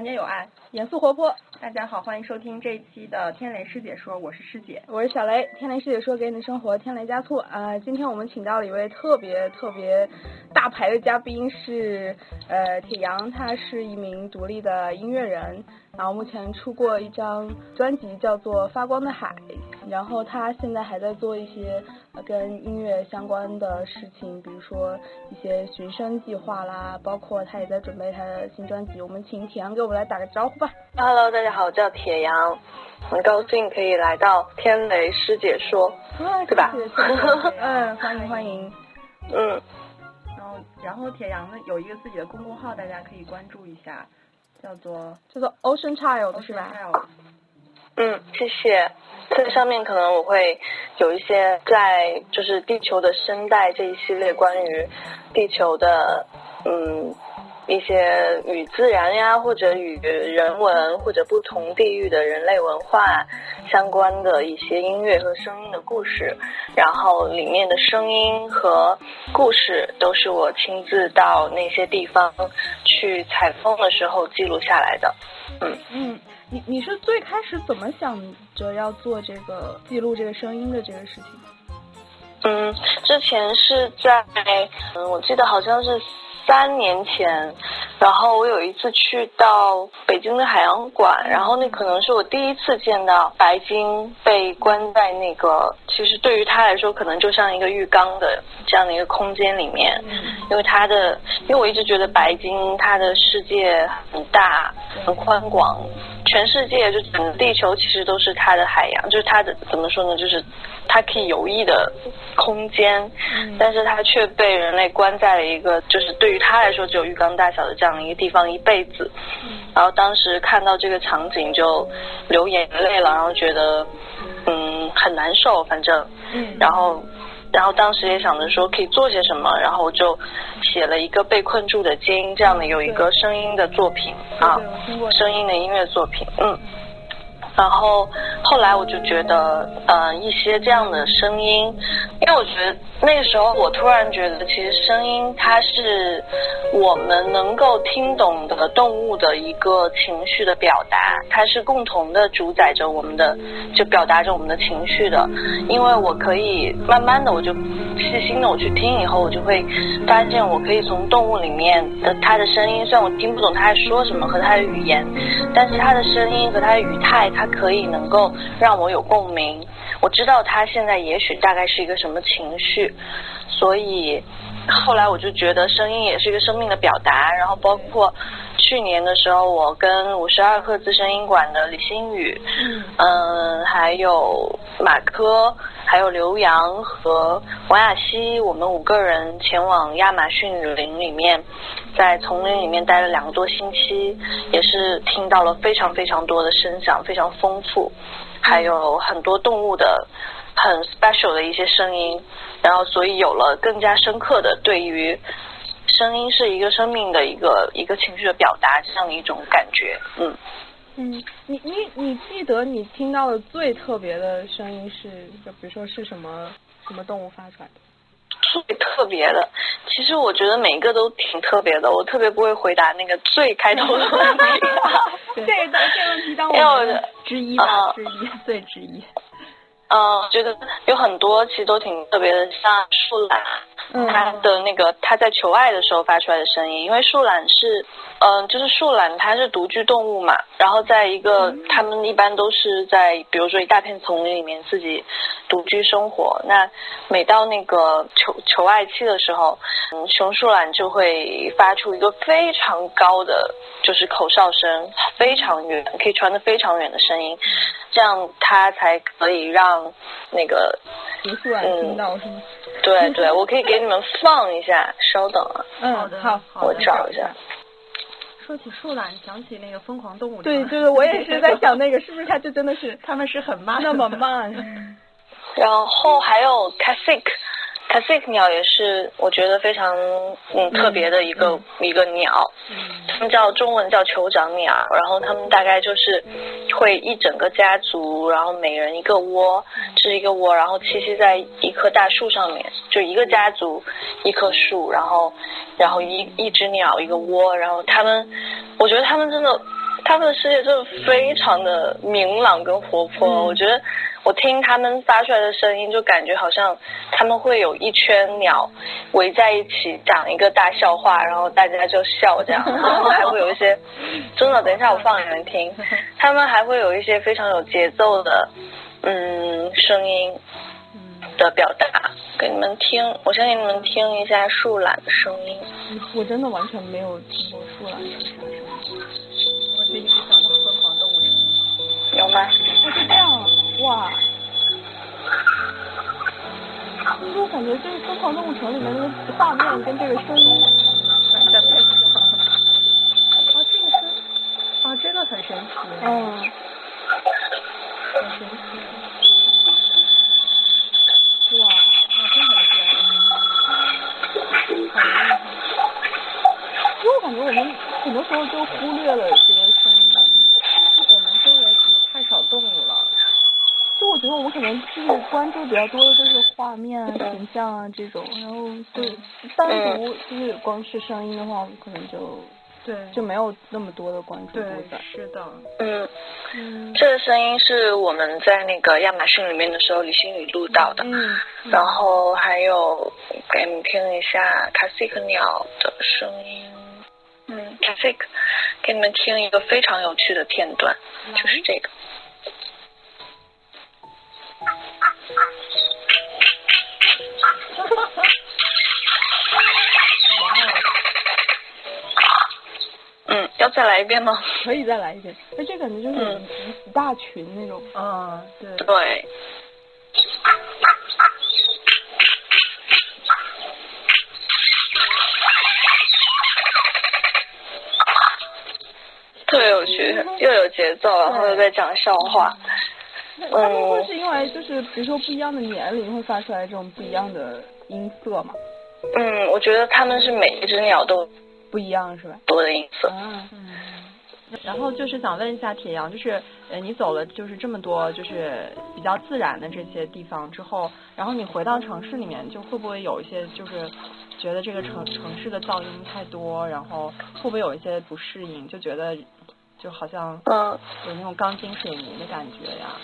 团结友爱，严肃活泼。大家好，欢迎收听这一期的天雷师姐说，我是师姐，我是小雷。天雷师姐说，给你的生活添雷加醋呃！今天我们请到了一位特别特别大牌的嘉宾，是呃铁阳，他是一名独立的音乐人，然后目前出过一张专辑叫做《发光的海》，然后他现在还在做一些跟音乐相关的事情，比如说一些寻声计划啦，包括他也在准备他的新专辑。我们请铁阳给我们来打个招呼吧。Hello，大家好，我叫铁阳，很高兴可以来到天雷师姐说，对吧？嗯，欢迎欢迎。嗯，然后然后铁阳呢有一个自己的公众号，大家可以关注一下，叫做叫做 Ocean Child 是吧？嗯，谢谢。这上面可能我会有一些在就是地球的声带这一系列关于地球的嗯。一些与自然呀，或者与人文，或者不同地域的人类文化相关的一些音乐和声音的故事，然后里面的声音和故事都是我亲自到那些地方去采风的时候记录下来的。嗯嗯，你你是最开始怎么想着要做这个记录这个声音的这个事情？嗯，之前是在嗯，我记得好像是。三年前，然后我有一次去到北京的海洋馆，然后那可能是我第一次见到白鲸被关在那个，其实对于他来说，可能就像一个浴缸的这样的一个空间里面，因为他的，因为我一直觉得白鲸它的世界很大很宽广，全世界就整个地球其实都是它的海洋，就是它的怎么说呢，就是。它可以游弋的空间，但是它却被人类关在了一个，就是对于它来说只有浴缸大小的这样一个地方一辈子。然后当时看到这个场景就流眼泪了，然后觉得嗯很难受，反正，然后然后当时也想着说可以做些什么，然后我就写了一个被困住的鲸这样的有一个声音的作品啊，声音的音乐作品，嗯。然后后来我就觉得，呃，一些这样的声音，因为我觉得那个时候我突然觉得，其实声音它是我们能够听懂的动物的一个情绪的表达，它是共同的主宰着我们的，就表达着我们的情绪的。因为我可以慢慢的，我就细心的我去听以后，我就会发现，我可以从动物里面的它的声音，虽然我听不懂它在说什么和它的语言，但是它的声音和它的语态，它。可以能够让我有共鸣，我知道他现在也许大概是一个什么情绪，所以后来我就觉得声音也是一个生命的表达。然后包括去年的时候，我跟五十二赫兹声音馆的李新宇，嗯，还有马科，还有刘洋和王雅希，我们五个人前往亚马逊雨林里面。在丛林里面待了两个多星期，也是听到了非常非常多的声响，非常丰富，还有很多动物的很 special 的一些声音，然后所以有了更加深刻的对于声音是一个生命的一个一个情绪的表达这样一种感觉，嗯嗯，你你你记得你听到的最特别的声音是，就比如说是什么什么动物发出来的？最特别的，其实我觉得每一个都挺特别的。我特别不会回答那个最开头的 问题。这这个问题当我的之一吧，之一最之一。嗯，觉得有很多其实都挺特别的，像树懒。它的那个，它在求爱的时候发出来的声音，因为树懒是，嗯，就是树懒它是独居动物嘛，然后在一个，它们一般都是在，比如说一大片丛林里面自己独居生活。那每到那个求求爱期的时候，嗯，雄树懒就会发出一个非常高的，就是口哨声，非常远，可以传得非常远的声音，这样它才可以让那个雄树懒听到是吗？对对，我可以给你们放一下，稍等啊。嗯，好的，好，我找一下。说起树懒，想起那个疯狂动物。对，就是我也是在想那个，是不是它就真的是他们是很慢，那么慢。然后还有 c a s i c c a s i c 鸟也是我觉得非常嗯特别的一个一个鸟，它们叫中文叫酋长鸟，然后它们大概就是会一整个家族，然后每人一个窝，这是一个窝，然后栖息在一棵大树上面，就一个家族一棵树，然后然后一一只鸟一个窝，然后它们，我觉得它们真的。他们的世界真的非常的明朗跟活泼。嗯我觉得我听他们发出来的声音，就感觉好像他们会有一圈鸟围在一起讲一个大笑话，然后大家就笑这样，然后还会有一些真的，等一下我放给你们听，他们还会有一些非常有节奏的嗯声音嗯，的表达给你们听。我先给你们听一下树懒的声音。我真的完全没有听过树懒的声音。我就一直想到《疯狂动物城有吗？我，是这样啊，哇！其实我感觉这个《疯狂动物城》里面那个画面跟这个声音，》，完全配不上。哦，这个是，哦，这个很神奇，嗯，很神奇。哇，很甜，好厉害。因为我感觉我们很多时候就忽略了这个声音。我们周围可能太少动物了。就我可能就是关注比较多的都是画面啊、形象啊这种，然后就单独就是光是声音的话，我们可能就对，就没有那么多的关注对度在。，是的。嗯，嗯这个声音是我们在那个亚马逊里面的时候，李星宇录到的。嗯，然后还有给你们听一下卡西克鸟的声音。嗯，卡西克，给你们听一个非常有趣的片段，就是这个。嗯，要再来一遍吗？可以再来一遍。那这感觉就是嗯一大群那种。嗯，对。对。特别有趣，又有节奏，然后又在讲笑话。那他们会是因为就是比如说不一样的年龄会发出来这种不一样的音色嘛？嗯，我觉得他们是每一只鸟都不一样是吧？多的音色。啊，嗯，然后就是想问一下铁阳，就是呃，你走了就是这么多就是比较自然的这些地方之后，然后你回到城市里面，就会不会有一些就是觉得这个城城市的噪音太多，然后会不会有一些不适应，就觉得就好像嗯，有那种钢筋水泥的感觉呀？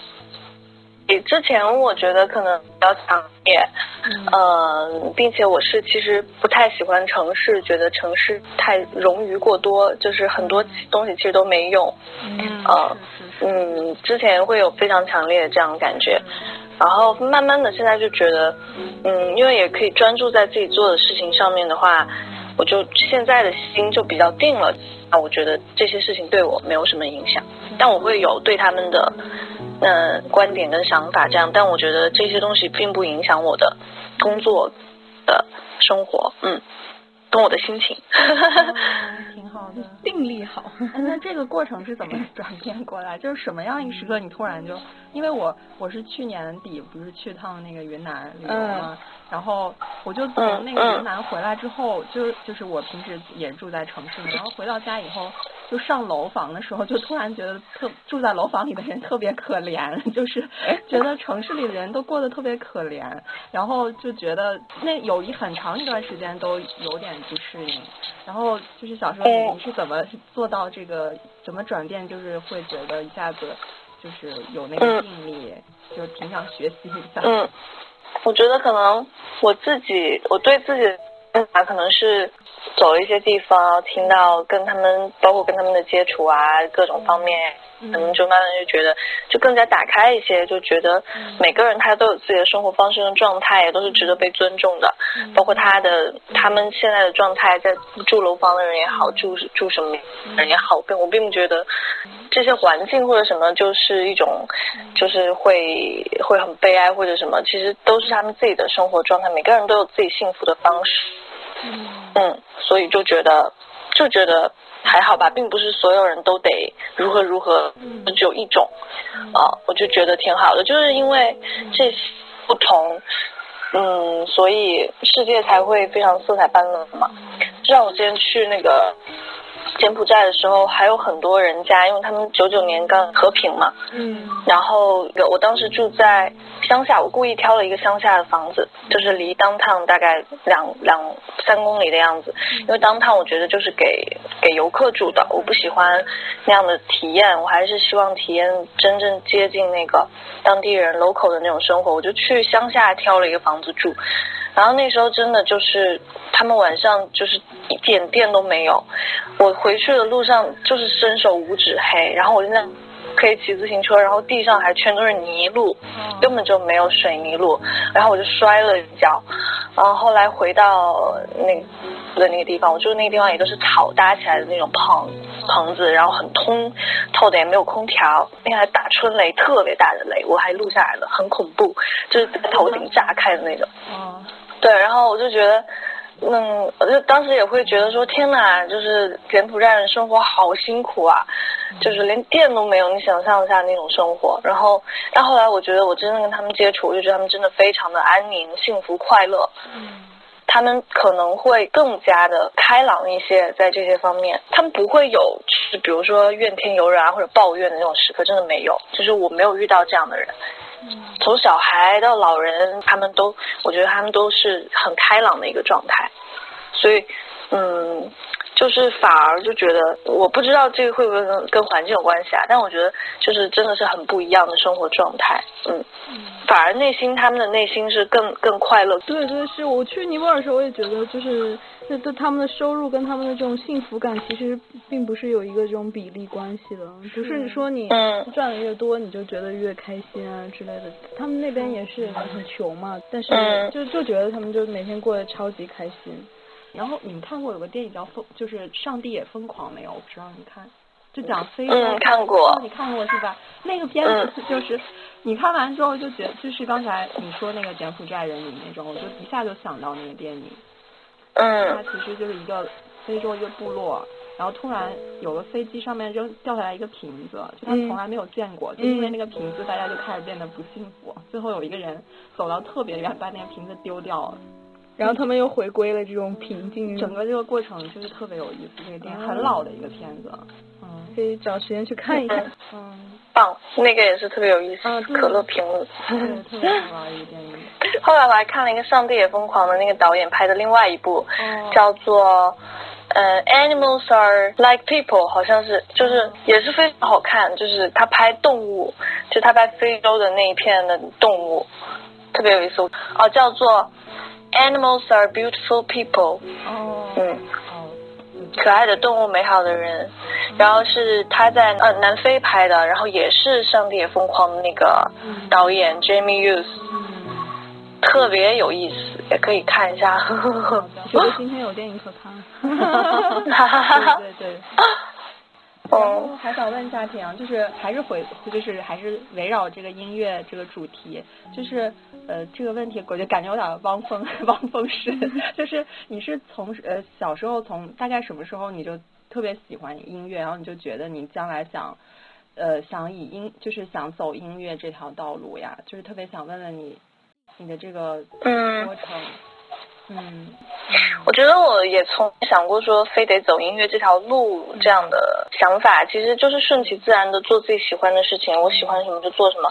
比之前我觉得可能比较强烈，嗯。嗯，并且我是其实不太喜欢城市，觉得城市太冗余过多，就是很多东西其实都没用。嗯嗯，之前会有非常强烈的这样的感觉，然后慢慢的现在就觉得，嗯，因为也可以专注在自己做的事情上面的话，我就现在的心就比较定了。啊，我觉得这些事情对我没有什么影响，但我会有对他们的呃观点跟想法这样，但我觉得这些东西并不影响我的工作的生活，嗯，跟我的心情。嗯挺好的。定力好。哎，那这个过程是怎么 转变过来？就是什么样一个时刻，你突然就，因为我我是去年底不是去趟那个云南旅游嘛，然后我就从那个云南回来之后，就就是我平时也住在城市里，然后回到家以后，就上楼房的时候，就突然觉得特住在楼房里的人特别可怜，就是觉得城市里的人都过得特别可怜，然后就觉得那有一很长一段时间都有点不适应。然后就是小时候你是怎么做到这个怎么转变，就是会觉得一下子就是有那个定力，就挺想学习一下。嗯，我觉得可能我自己，我对自己可能是走一些地方，听到跟他们，包括跟他们的接触啊，各种方面，可能就慢慢就觉得就更加打开一些，就觉得每个人他都有自己的生活方式跟状态，也都是值得被尊重的。包括他的他们现在的状态，在住楼房的人也好，住住什么人也好，并我并不觉得这些环境或者什么就是一种，就是会会很悲哀或者什么，其实都是他们自己的生活状态，每个人都有自己幸福的方式。嗯，所以就觉得就觉得还好吧，并不是所有人都得如何如何，只有一种啊、我就觉得挺好的，就是因为这些不同。嗯，所以世界才会非常色彩斑斓嘛。就像我之前去那个柬埔寨的时候，还有很多人家，因为他们九九年刚和平嘛，嗯，然后我当时住在乡下，我故意挑了一个乡下的房子，就是离当趟大概两两三公里的样子，因为当趟我觉得就是给给游客住的，我不喜欢那样的体验，我还是希望体验真正接近那个当地人 local 的那种生活，我就去乡下挑了一个房子住。然后那时候真的就是他们晚上就是一点电都没有，我回去的路上就是伸手五指黑，然后我就在可以骑自行车，然后地上还全都是泥路，根本就没有水泥路，然后我就摔了一跤，然后后来回到那的那个地方，我住的那个地方也都是草搭起来的那种棚棚子，然后很通透的，也没有空调，那天还打春雷，特别大的雷，我还录下来了，很恐怖，就是在头顶炸开的那种。对，然后我就觉得，嗯，我就当时也会觉得说，天哪，就是柬埔寨人生活好辛苦啊，就是连电都没有，你想象一下那种生活。然后，但后来我觉得，我真的跟他们接触，我就觉得他们真的非常的安宁、幸福、快乐。嗯，他们可能会更加的开朗一些，在这些方面，他们不会有，就是比如说怨天尤人啊或者抱怨的那种时刻，真的没有，就是我没有遇到这样的人。从小孩到老人，他们都，我觉得他们都是很开朗的一个状态，所以，嗯，就是反而就觉得，我不知道这个会不会跟跟环境有关系啊？但我觉得就是真的是很不一样的生活状态，嗯，反而内心他们的内心是更更快乐。对对，是我去尼泊尔的时候，我也觉得就是。这对他们的收入跟他们的这种幸福感，其实并不是有一个这种比例关系的，不是说你赚的越多你就觉得越开心啊之类的。他们那边也是很穷嘛，但是就就觉得他们就每天过得超级开心。然后你们看过有个电影叫《疯》，就是上帝也疯狂没有？我不知道你看，就讲非洲。看过。你看过是吧？那个片子就是你看完之后就觉，就是刚才你说那个柬埔寨人民那种，我就一下就想到那个电影。嗯，它其实就是一个非洲一个部落，然后突然有个飞机上面扔掉下来一个瓶子，就他从来没有见过，就因为那个瓶子，大家就开始变得不幸福。最后有一个人走到特别远，把那个瓶子丢掉了，然后他们又回归了这种平静。整个这个过程就是特别有意思，这个电影很老的一个片子，嗯，可以找时间去看一下。嗯，棒，那个也是特别有意思，可乐瓶子，特别好玩一个电影。后来我还看了一个《上帝也疯狂》的那个导演拍的另外一部，叫做呃《Animals Are Like People》，好像是，就是也是非常好看，就是他拍动物，就他拍非洲的那一片的动物，特别有意思。哦，叫做《Animals Are Beautiful People》。哦。嗯。可爱的动物，美好的人。然后是他在呃南非拍的，然后也是《上帝也疯狂》的那个导演 Jamie Hughes。特别有意思，也可以看一下。觉得今天有电影可看。对对对。哦，还想问一下铁阳，就是还是回，就是还是围绕这个音乐这个主题，就是呃这个问题，我就感觉有点汪峰 汪峰式，就是你是从呃小时候从大概什么时候你就特别喜欢音乐，然后你就觉得你将来想呃想以音就是想走音乐这条道路呀，就是特别想问问你。你的这个过程，嗯，我觉得我也从想过说非得走音乐这条路这样的想法，其实就是顺其自然的做自己喜欢的事情，我喜欢什么就做什么。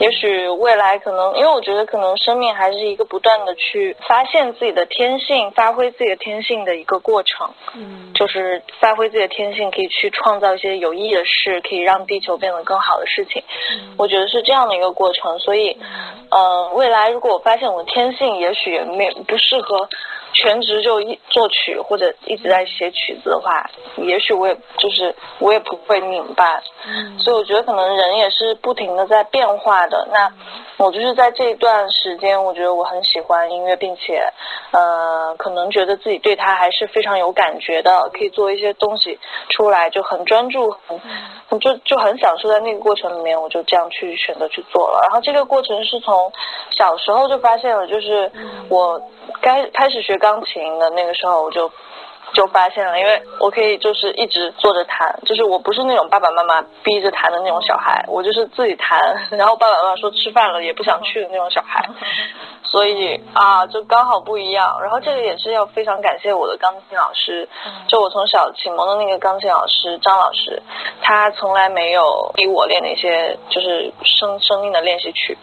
也许未来可能，因为我觉得可能生命还是一个不断的去发现自己的天性，发挥自己的天性的一个过程。嗯，就是发挥自己的天性，可以去创造一些有意义的事，可以让地球变得更好的事情。我觉得是这样的一个过程，所以，呃，未来如果我发现我的天性也许也没不适合 people 全职就一作曲或者一直在写曲子的话，也许我也就是我也不会拧巴。所以我觉得可能人也是不停的在变化的。那我就是在这一段时间，我觉得我很喜欢音乐，并且，呃，可能觉得自己对它还是非常有感觉的，可以做一些东西出来，就很专注，很就就很享受在那个过程里面，我就这样去选择去做了。然后这个过程是从小时候就发现了，就是我该开始学钢琴的那个时候，我就。就发现了，因为我可以就是一直坐着弹，就是我不是那种爸爸妈妈逼着弹的那种小孩，我就是自己弹，然后爸爸妈妈说吃饭了也不想去的那种小孩，所以啊，就刚好不一样。然后这个也是要非常感谢我的钢琴老师，就我从小启蒙的那个钢琴老师张老师，他从来没有逼我练那些就是声声音的练习曲，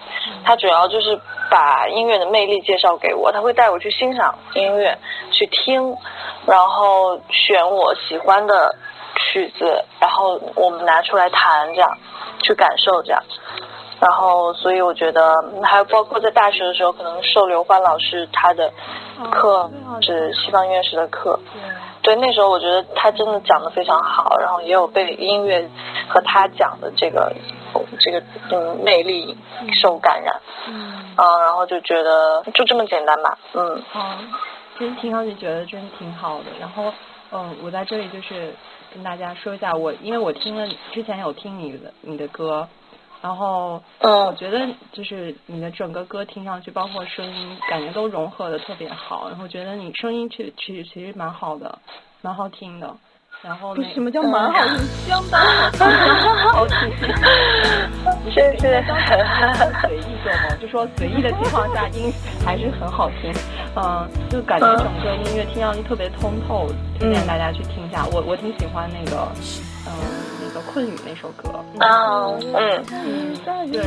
他主要就是把音乐的魅力介绍给我，他会带我去欣赏音乐，去听，然后选我喜欢的曲子，然后我们拿出来弹，这样去感受这样。然后，所以我觉得，还有包括在大学的时候，可能受刘欢老师他的课是西方音乐史的课，对，那时候我觉得他真的讲的非常好，然后也有被音乐和他讲的这个这个嗯魅力受感染，嗯，啊，然后就觉得就这么简单吧，嗯，哦，其实听上去觉得真挺好的。然后，嗯，我在这里就是跟大家说一下，我因为我听了之前有听你的你的歌。然后，嗯，我觉得就是你的整个歌听上去，包括声音，感觉都融合的特别好。然后觉得你声音其其实其实蛮好的，蛮好听的。然后什么叫蛮好听？相当好听。谢谢。当时随意做吗，就说随意的情况下 音还是很好听。嗯，就感觉整个音乐听上去特别通透，推荐大家去听一下。我我挺喜欢那个，嗯。那个困雨那首歌啊，嗯，对。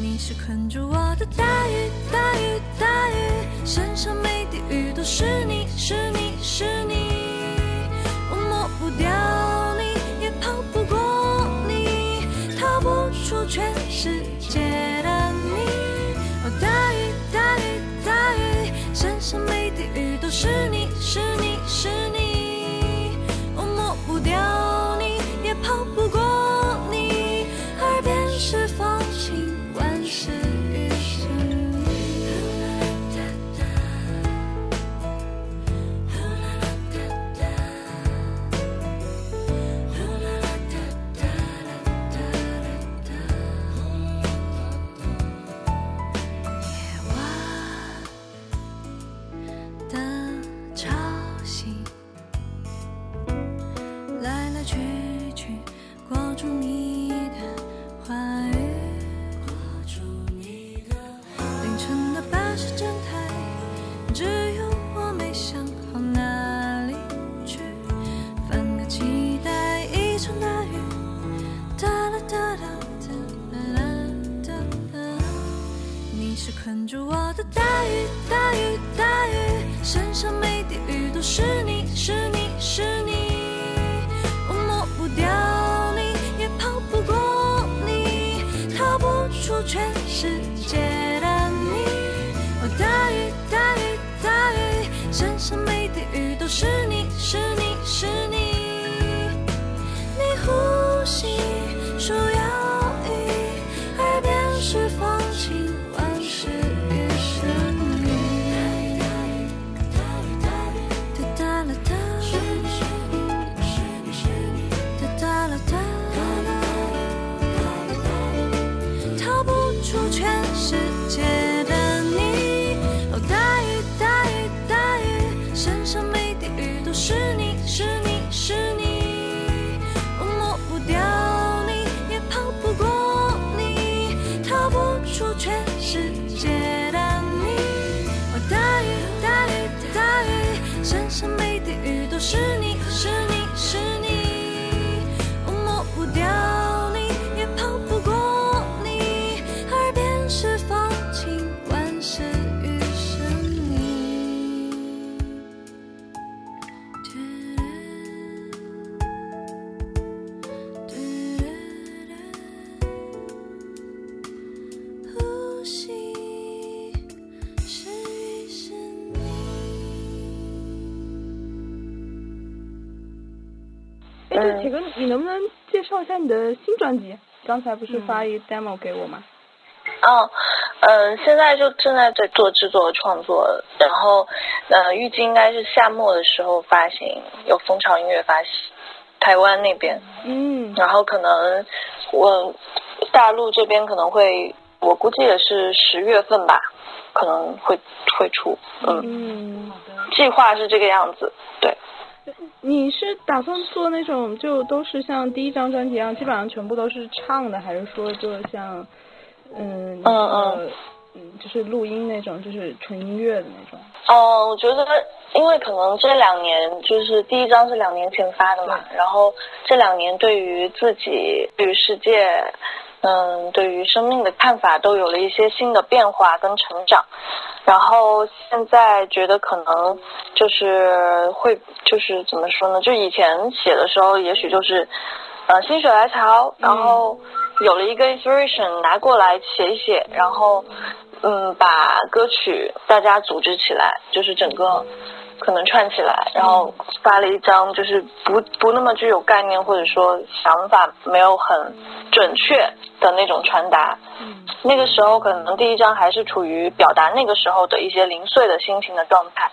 你是困住我的大雨大雨大雨，身上每滴雨都是你，是你是你。你的话语，画出一个凌晨的巴士站台，只有我没想好哪里去，反而期待一场大雨，哒啦哒啦哒啦哒啦，你是困住我的大雨大雨大雨，身上每滴雨都是。全世界的你。哦，大雨，大雨，大雨，身上每滴雨都是你，是。哎，铁哥，你能不能介绍一下你的新专辑？刚才不是发一个 demo 给我吗？嗯，嗯，现在就正在在做制作和创作，然后，呃，预计应该是夏末的时候发行，有蜂巢音乐发行，台湾那边。嗯。然后可能我大陆这边可能会，我估计也是十月份吧，可能会会出。嗯。嗯。计划是这个样子，对。你是打算做那种就都是像第一张专辑一样，基本上全部都是唱的，还是说就像？嗯嗯嗯，嗯，就是录音那种，就是纯音乐的那种。哦，我觉得，因为可能这两年，就是第一张是两年前发的嘛，然后这两年对于自己、对于世界，嗯，对于生命的看法都有了一些新的变化跟成长，然后现在觉得可能就是会，就是怎么说呢？就以前写的时候，也许就是，呃，心血来潮，然后。有了一个 inspiration 拿过来写一写，然后嗯把歌曲大家组织起来，就是整个可能串起来，然后发了一张就是不不那么具有概念或者说想法没有很准确的那种传达。那个时候可能第一张还是处于表达那个时候的一些零碎的心情的状态，然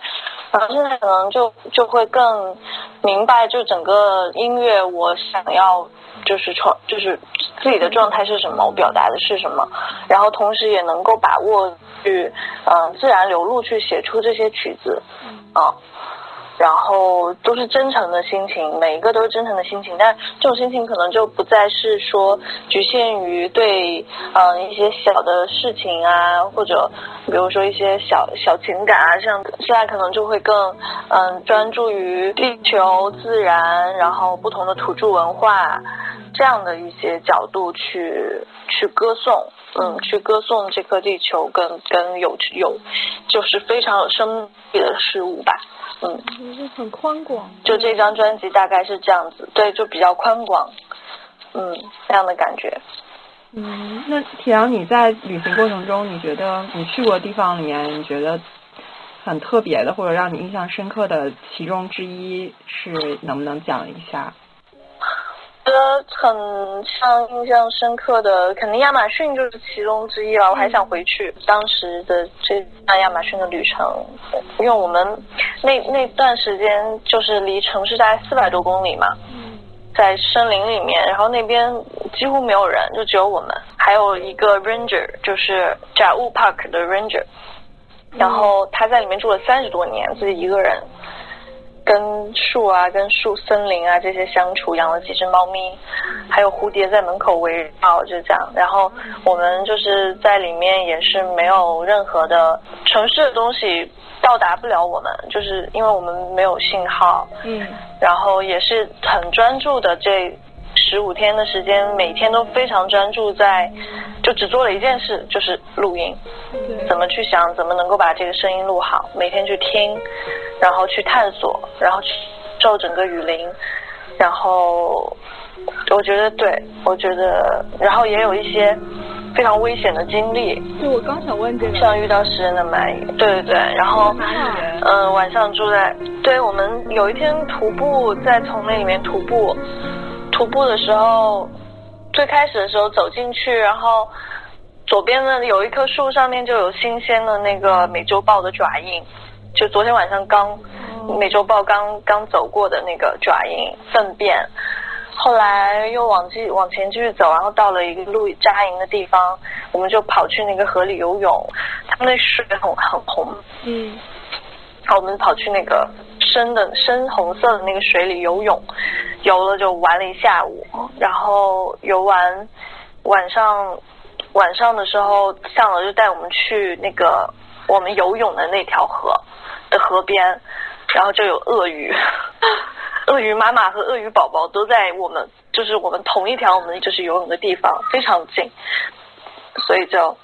后现在可能就就会更明白，就整个音乐我想要就是创就是。自己的状态是什么？我表达的是什么？然后同时也能够把握去，嗯，自然流露去写出这些曲子，啊，然后都是真诚的心情，每一个都是真诚的心情。但这种心情可能就不再是说局限于对，嗯，一些小的事情啊，或者比如说一些小小情感啊，这样现在可能就会更，嗯，专注于地球、自然，然后不同的土著文化。这样的一些角度去去歌颂，嗯，去歌颂这颗地球跟跟有有，就是非常有生命的事物吧，嗯，很宽广。就这张专辑大概是这样子，对，就比较宽广，嗯，这样的感觉。嗯，那铁阳，你在旅行过程中，你觉得你去过地方里面，你觉得很特别的或者让你印象深刻的其中之一是能不能讲一下？觉得很像印象深刻的，肯定亚马逊就是其中之一了。我还想回去当时的这趟亚马逊的旅程，因为我们那那段时间就是离城市大概四百多公里嘛，在森林里面，然后那边几乎没有人，就只有我们，还有一个 ranger，就是甲雾 park 的 ranger，然后他在里面住了三十多年，自己一个人。跟树啊，跟树、森林啊这些相处，养了几只猫咪，还有蝴蝶在门口围绕，就这样。然后我们就是在里面，也是没有任何的城市的东西到达不了我们，就是因为我们没有信号。嗯。然后也是很专注的这。十五天的时间，每天都非常专注在，就只做了一件事，就是录音。怎么去想，怎么能够把这个声音录好？每天去听，然后去探索，然后去受整个雨林，然后我觉得对，我觉得，然后也有一些非常危险的经历。就我刚想问这个，像遇到食人的蚂蚁，对对对，然后嗯，晚上住在，对我们有一天徒步在丛林里面徒步。徒步的时候，最开始的时候走进去，然后左边的有一棵树上面就有新鲜的那个美洲豹的爪印，就昨天晚上刚美洲豹刚刚走过的那个爪印粪便。后来又往继往前继续走，然后到了一个露扎营的地方，我们就跑去那个河里游泳，他们那水很很红，嗯，然后我们跑去那个。深的深红色的那个水里游泳，游了就玩了一下午，然后游完晚上晚上的时候，向导就带我们去那个我们游泳的那条河的河边，然后就有鳄鱼，鳄鱼妈妈和鳄鱼宝宝都在我们就是我们同一条我们就是游泳的地方非常近，所以就。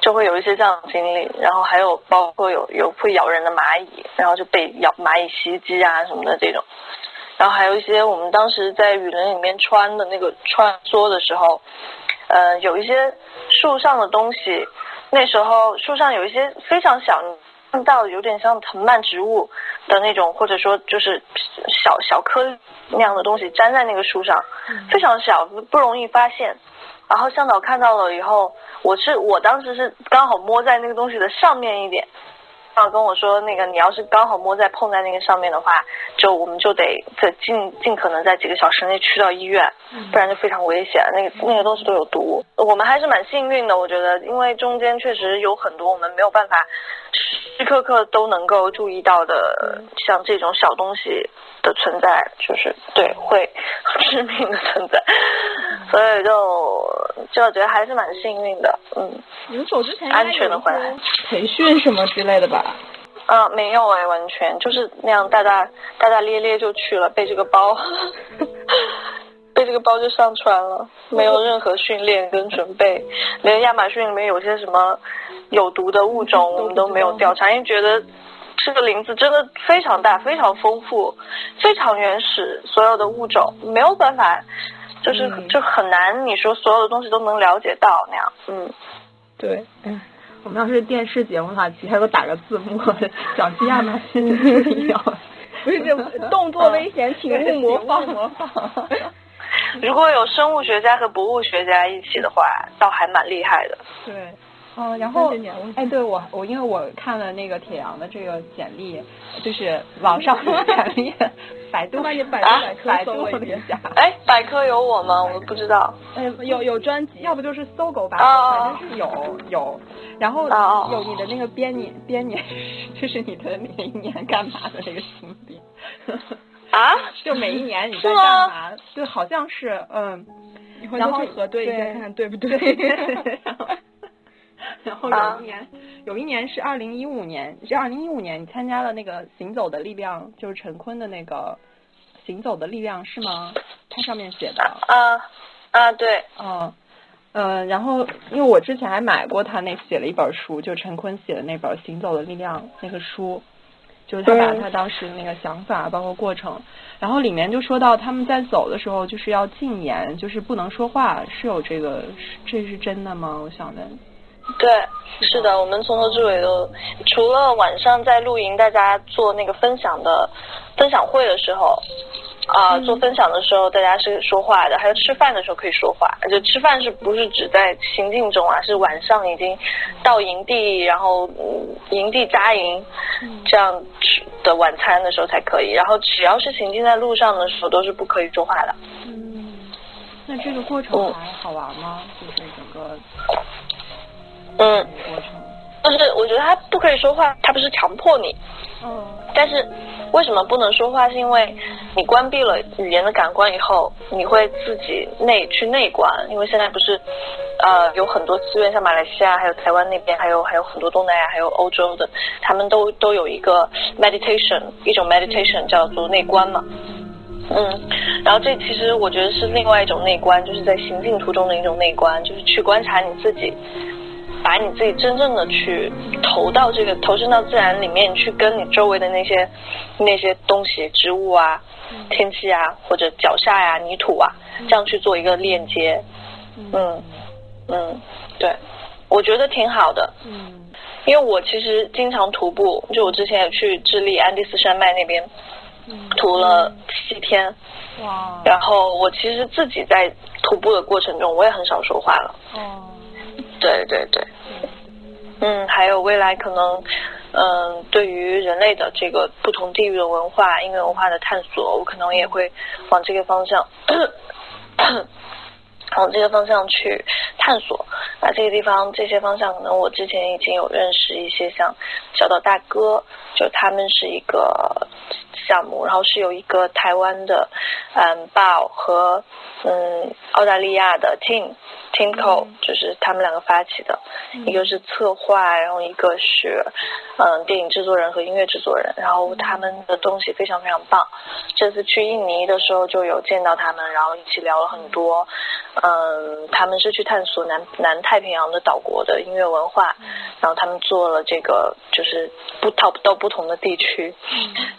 就会有一些这样的经历，然后还有包括有有会咬人的蚂蚁，然后就被咬蚂蚁袭击啊什么的这种，然后还有一些我们当时在雨林里面穿的那个穿梭的时候，呃，有一些树上的东西，那时候树上有一些非常小看到有点像藤蔓植物的那种，或者说就是小小颗那样的东西粘在那个树上，非常小，不容易发现。然后向导看到了以后，我是我当时是刚好摸在那个东西的上面一点。跟我说那个，你要是刚好摸在碰在那个上面的话，就我们就得在尽尽可能在几个小时内去到医院，不然就非常危险。那个那个东西都有毒。我们还是蛮幸运的，我觉得，因为中间确实有很多我们没有办法时时刻刻都能够注意到的，像这种小东西的存在，就是对会 致命的存在，所以就就觉得还是蛮幸运的，嗯。你们走之前安全的回来，培训什么之类的吧？嗯，没有哎，完全就是那样大大大大咧咧就去了，背这个包，背这个包就上船了，没有任何训练跟准备，连亚马逊里面有些什么有毒的物种我们都没有调查，因为觉得这个林子真的非常大、非常丰富、非常原始，所有的物种没有办法，就是就很难，你说所有的东西都能了解到那样，嗯。对，嗯，我们要是电视节目的话，其实都打个字幕，讲西亚马逊有，不是这 动作危险，请勿模仿模仿。如果有生物学家和博物学家一起的话，倒还蛮厉害的。对。嗯，然后哎，对我我因为我看了那个铁阳的这个简历，就是网上的简历，百度百度百度了一下。哎，百科有我吗？我不知道。哎，有有专辑，要不就是搜狗百科，反正是有有。然后有你的那个编年编年，就是你的每一年干嘛的那个经历。啊？就每一年你在干嘛？对，好像是嗯。然后核对一下，看看对不对。然后有一年，有一年是二零一五年，是二零一五年你参加了那个《行走的力量》，就是陈坤的那个《行走的力量》是吗？它上面写的。啊啊对。嗯呃，然后因为我之前还买过他那写了一本书，就陈坤写的那本《行走的力量》那个书，就是他把他当时的那个想法包括过程，然后里面就说到他们在走的时候就是要禁言，就是不能说话，是有这个这是真的吗？我想问。对，是的，我们从头至尾都，除了晚上在露营，大家做那个分享的分享会的时候，啊，做分享的时候大家是说话的，还有吃饭的时候可以说话。就吃饭是不是只在行进中啊？是晚上已经到营地，然后营地扎营这样吃的晚餐的时候才可以。然后只要是行进在路上的时候，都是不可以说话的。嗯，那这个过程还好玩吗？就是整个。嗯，就是我觉得他不可以说话，他不是强迫你。嗯。但是为什么不能说话？是因为你关闭了语言的感官以后，你会自己内去内观。因为现在不是呃有很多资源，像马来西亚、还有台湾那边，还有还有很多东南亚、还有欧洲的，他们都都有一个 meditation，一种 meditation 叫做内观嘛。嗯。然后这其实我觉得是另外一种内观，就是在行进途中的一种内观，就是去观察你自己。把你自己真正的去投到这个投身到自然里面去，跟你周围的那些那些东西、植物啊、天气啊，或者脚下呀、泥土啊，这样去做一个链接。嗯嗯，对，我觉得挺好的。嗯，因为我其实经常徒步，就我之前也去智利安第斯山脉那边徒了七天。哇！然后我其实自己在徒步的过程中，我也很少说话了。哦。对对对，嗯，还有未来可能，嗯，对于人类的这个不同地域的文化、音乐文化的探索，我可能也会往这个方向，往这个方向去探索。那这个地方这些方向，可能我之前已经有认识一些，像小岛大哥，就他们是一个项目，然后是有一个台湾的，嗯，报和嗯澳大利亚的 team。Timco 就是他们两个发起的，一个是策划，然后一个是嗯电影制作人和音乐制作人，然后他们的东西非常非常棒。这次去印尼的时候就有见到他们，然后一起聊了很多。嗯，他们是去探索南南太平洋的岛国的音乐文化，然后他们做了这个就是不到到不同的地区，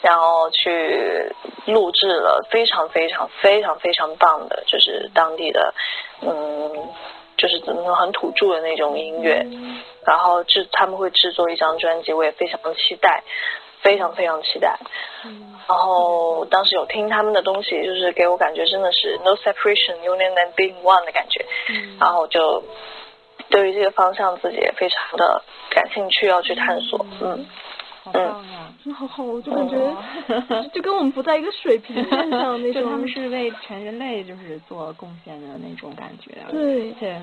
然后去录制了非常非常非常非常棒的，就是当地的嗯。就是怎么说很土著的那种音乐，然后制他们会制作一张专辑，我也非常期待，非常非常期待。然后当时有听他们的东西，就是给我感觉真的是 no separation, union and being one 的感觉。然后就对于这个方向自己也非常的感兴趣，要去探索。嗯。好棒啊！真的好好，我就感觉 就跟我们不在一个水平线上 那种。就他们是为全人类就是做贡献的那种感觉。对。而且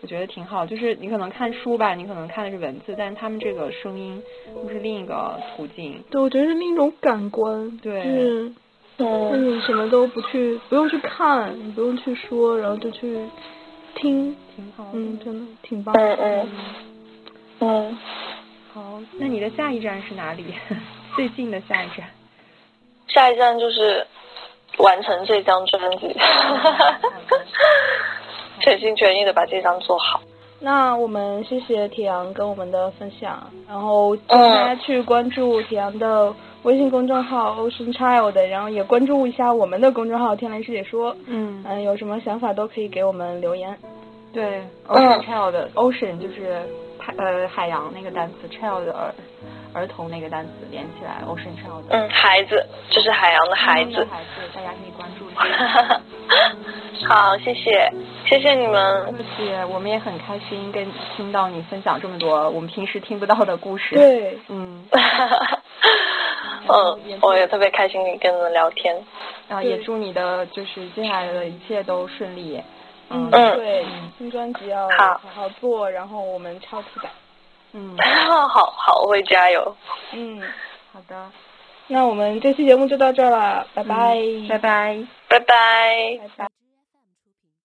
我觉得挺好，就是你可能看书吧，你可能看的是文字，但是他们这个声音又是另一个途径。对，我觉得是另一种感官。对。是。那你什么都不去，不用去看，你不用去说，然后就去听，挺好。嗯，真的挺棒。嗯嗯。嗯。好，那你的下一站是哪里？最近的下一站？下一站就是完成这张专辑，全心全意的把这张做好。那我们谢谢铁阳跟我们的分享，然后大家去关注铁阳的微信公众号 Ocean Child，然后也关注一下我们的公众号天蓝师姐说。嗯嗯，有什么想法都可以给我们留言。对，Ocean Child，Ocean 就是。呃，海洋那个单词，child 儿儿童那个单词连起来，ocean child。嗯，孩子，就是海洋的孩子。孩子，大家可以关注一下。好，谢谢，谢谢你们。对不起，我们也很开心跟听到你分享这么多我们平时听不到的故事。对，嗯。嗯，我也特别开心跟你们聊天。然后也祝你的就是接下来的一切都顺利。嗯，对，新专辑要好好做，然后我们超期待。嗯，好好，我会加油。嗯，好的，那我们这期节目就到这儿了，拜拜，拜拜，拜拜，拜拜。